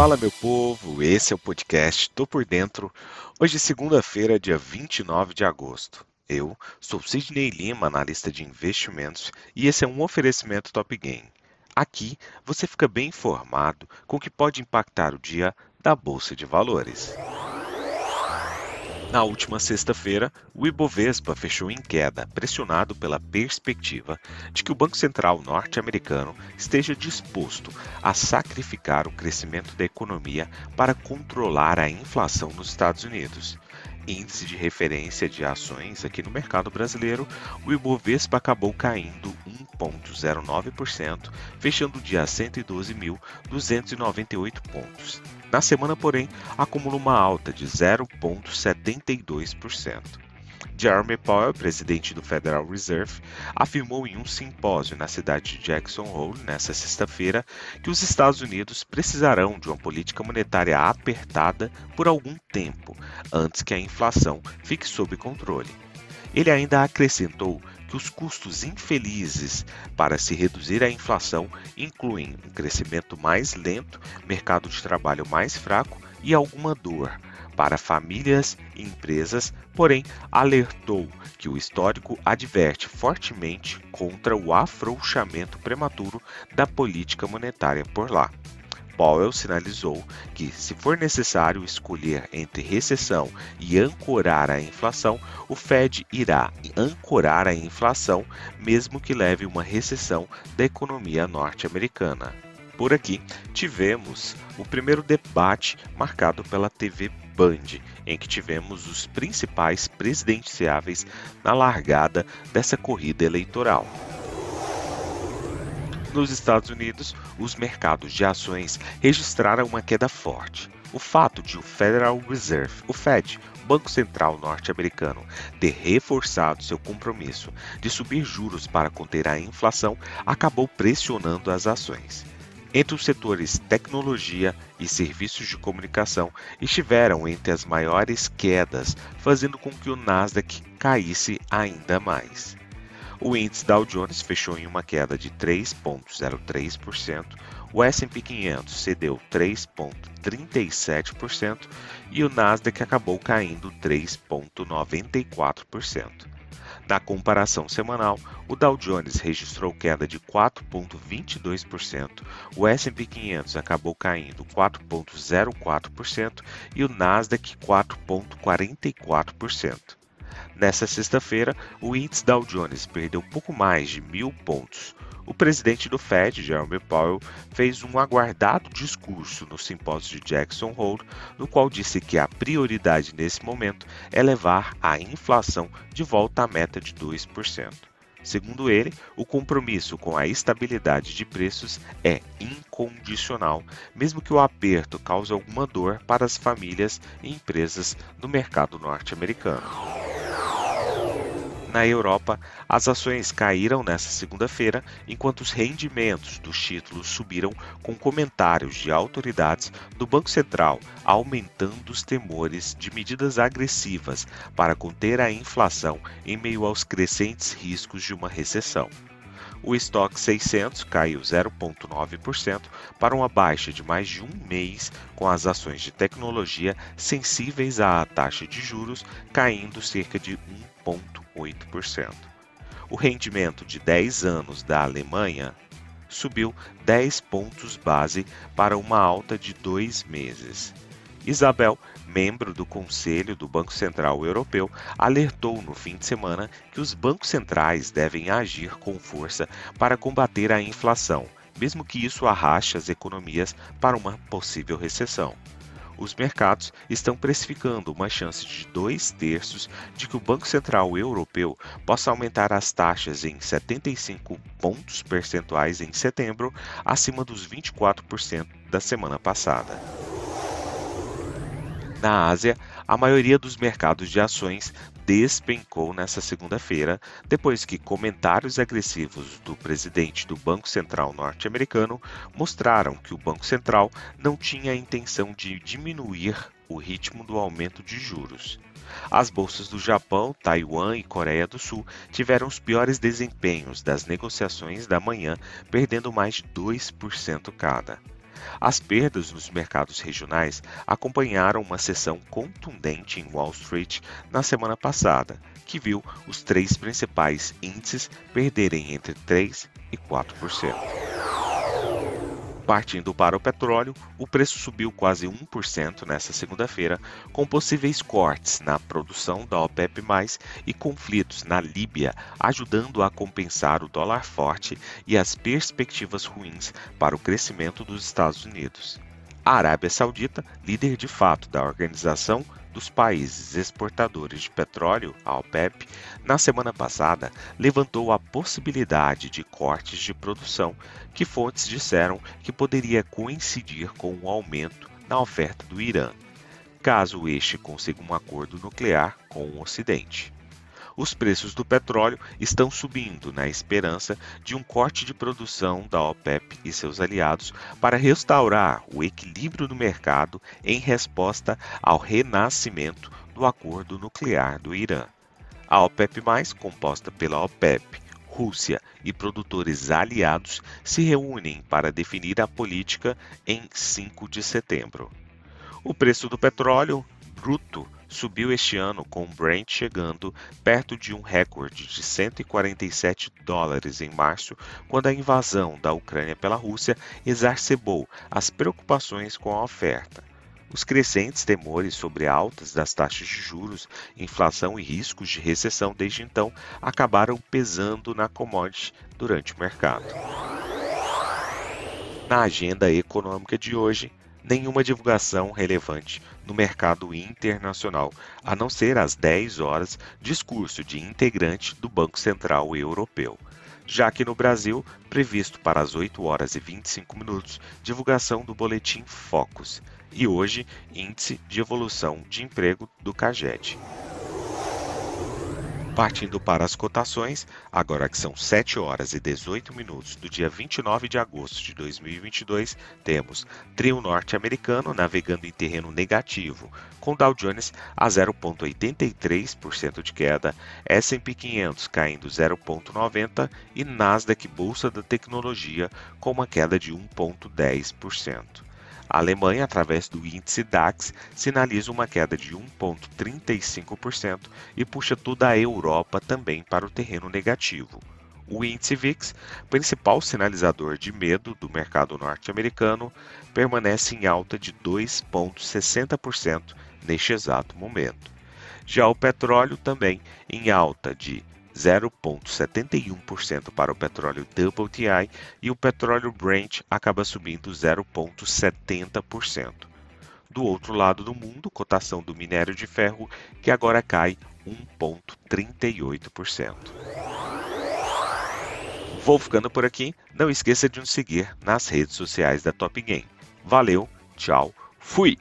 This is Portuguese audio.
Fala, meu povo, esse é o podcast Tô Por Dentro. Hoje, segunda-feira, dia 29 de agosto. Eu sou Sidney Lima, analista de investimentos, e esse é um oferecimento Top Game. Aqui você fica bem informado com o que pode impactar o dia da Bolsa de Valores. Na última sexta-feira, o Ibovespa fechou em queda, pressionado pela perspectiva de que o Banco Central norte-americano esteja disposto a sacrificar o crescimento da economia para controlar a inflação nos Estados Unidos. Índice de referência de ações aqui no mercado brasileiro, o Ibovespa acabou caindo 1,09%, fechando o dia a 112.298 pontos. Na semana, porém, acumula uma alta de 0,72%. Jeremy Powell, presidente do Federal Reserve, afirmou em um simpósio na cidade de Jackson Hole nesta sexta-feira que os Estados Unidos precisarão de uma política monetária apertada por algum tempo antes que a inflação fique sob controle. Ele ainda acrescentou que os custos infelizes para se reduzir a inflação incluem um crescimento mais lento, mercado de trabalho mais fraco e alguma dor para famílias e empresas, porém alertou que o histórico adverte fortemente contra o afrouxamento prematuro da política monetária por lá. Powell sinalizou que, se for necessário escolher entre recessão e ancorar a inflação, o Fed irá ancorar a inflação, mesmo que leve uma recessão da economia norte-americana. Por aqui, tivemos o primeiro debate marcado pela TV Band, em que tivemos os principais presidenciáveis na largada dessa corrida eleitoral. Nos Estados Unidos, os mercados de ações registraram uma queda forte. O fato de o Federal Reserve, o Fed, Banco Central norte-americano, ter reforçado seu compromisso de subir juros para conter a inflação acabou pressionando as ações. Entre os setores tecnologia e serviços de comunicação estiveram entre as maiores quedas, fazendo com que o Nasdaq caísse ainda mais. O índice Dow Jones fechou em uma queda de 3,03%, o S&P 500 cedeu 3,37% e o Nasdaq acabou caindo 3,94%. Na comparação semanal, o Dow Jones registrou queda de 4,22%, o S&P 500 acabou caindo 4,04% e o Nasdaq 4,44%. Nessa sexta-feira, o índice Dow Jones perdeu pouco mais de mil pontos. O presidente do Fed, Jeremy Powell, fez um aguardado discurso no simpósio de Jackson Hole, no qual disse que a prioridade nesse momento é levar a inflação de volta à meta de 2%. Segundo ele, o compromisso com a estabilidade de preços é incondicional, mesmo que o aperto cause alguma dor para as famílias e empresas no mercado norte-americano. Na Europa, as ações caíram nesta segunda-feira, enquanto os rendimentos dos títulos subiram com comentários de autoridades do Banco Central, aumentando os temores de medidas agressivas para conter a inflação em meio aos crescentes riscos de uma recessão. O estoque 600 caiu 0,9% para uma baixa de mais de um mês, com as ações de tecnologia sensíveis à taxa de juros caindo cerca de 1,8%. O rendimento de 10 anos da Alemanha subiu 10 pontos base para uma alta de dois meses. Isabel, membro do Conselho do Banco Central Europeu, alertou no fim de semana que os bancos centrais devem agir com força para combater a inflação, mesmo que isso arraste as economias para uma possível recessão. Os mercados estão precificando uma chance de dois terços de que o Banco Central Europeu possa aumentar as taxas em 75 pontos percentuais em setembro, acima dos 24% da semana passada. Na Ásia, a maioria dos mercados de ações despencou nesta segunda-feira, depois que comentários agressivos do presidente do Banco Central norte-americano mostraram que o Banco Central não tinha a intenção de diminuir o ritmo do aumento de juros. As bolsas do Japão, Taiwan e Coreia do Sul tiveram os piores desempenhos das negociações da manhã, perdendo mais de 2% cada. As perdas nos mercados regionais acompanharam uma sessão contundente em Wall Street na semana passada, que viu os três principais índices perderem entre 3 e 4%. Partindo para o petróleo, o preço subiu quase 1% nesta segunda-feira, com possíveis cortes na produção da OPEP+, e conflitos na Líbia ajudando a compensar o dólar forte e as perspectivas ruins para o crescimento dos Estados Unidos. A Arábia Saudita, líder de fato da organização, dos países exportadores de petróleo, a OPEP, na semana passada levantou a possibilidade de cortes de produção, que fontes disseram que poderia coincidir com um aumento na oferta do Irã, caso este consiga um acordo nuclear com o Ocidente os preços do petróleo estão subindo na esperança de um corte de produção da OPEP e seus aliados para restaurar o equilíbrio do mercado em resposta ao renascimento do acordo nuclear do Irã. A OPEP+, composta pela OPEP, Rússia e produtores aliados se reúnem para definir a política em 5 de setembro. O preço do petróleo bruto subiu este ano com o Brent chegando perto de um recorde de 147 dólares em março, quando a invasão da Ucrânia pela Rússia exacerbou as preocupações com a oferta. Os crescentes temores sobre altas das taxas de juros, inflação e riscos de recessão desde então acabaram pesando na commodity durante o mercado. Na agenda econômica de hoje, nenhuma divulgação relevante no mercado internacional, a não ser às 10 horas discurso de integrante do Banco Central Europeu. Já que no Brasil, previsto para as 8 horas e 25 minutos, divulgação do boletim Focus. E hoje, índice de evolução de emprego do CAGED. Partindo para as cotações, agora que são 7 horas e 18 minutos do dia 29 de agosto de 2022, temos trio norte-americano navegando em terreno negativo, com Dow Jones a 0,83% de queda, S&P 500 caindo 0,90% e Nasdaq Bolsa da Tecnologia com uma queda de 1,10%. A Alemanha, através do índice DAX, sinaliza uma queda de 1,35% e puxa toda a Europa também para o terreno negativo. O índice VIX, principal sinalizador de medo do mercado norte-americano, permanece em alta de 2,60% neste exato momento. Já o petróleo também em alta de 0,71% para o petróleo WTI e o petróleo Brent acaba subindo 0,70%. Do outro lado do mundo, cotação do minério de ferro que agora cai 1,38%. Vou ficando por aqui. Não esqueça de nos seguir nas redes sociais da Top Game. Valeu, tchau, fui!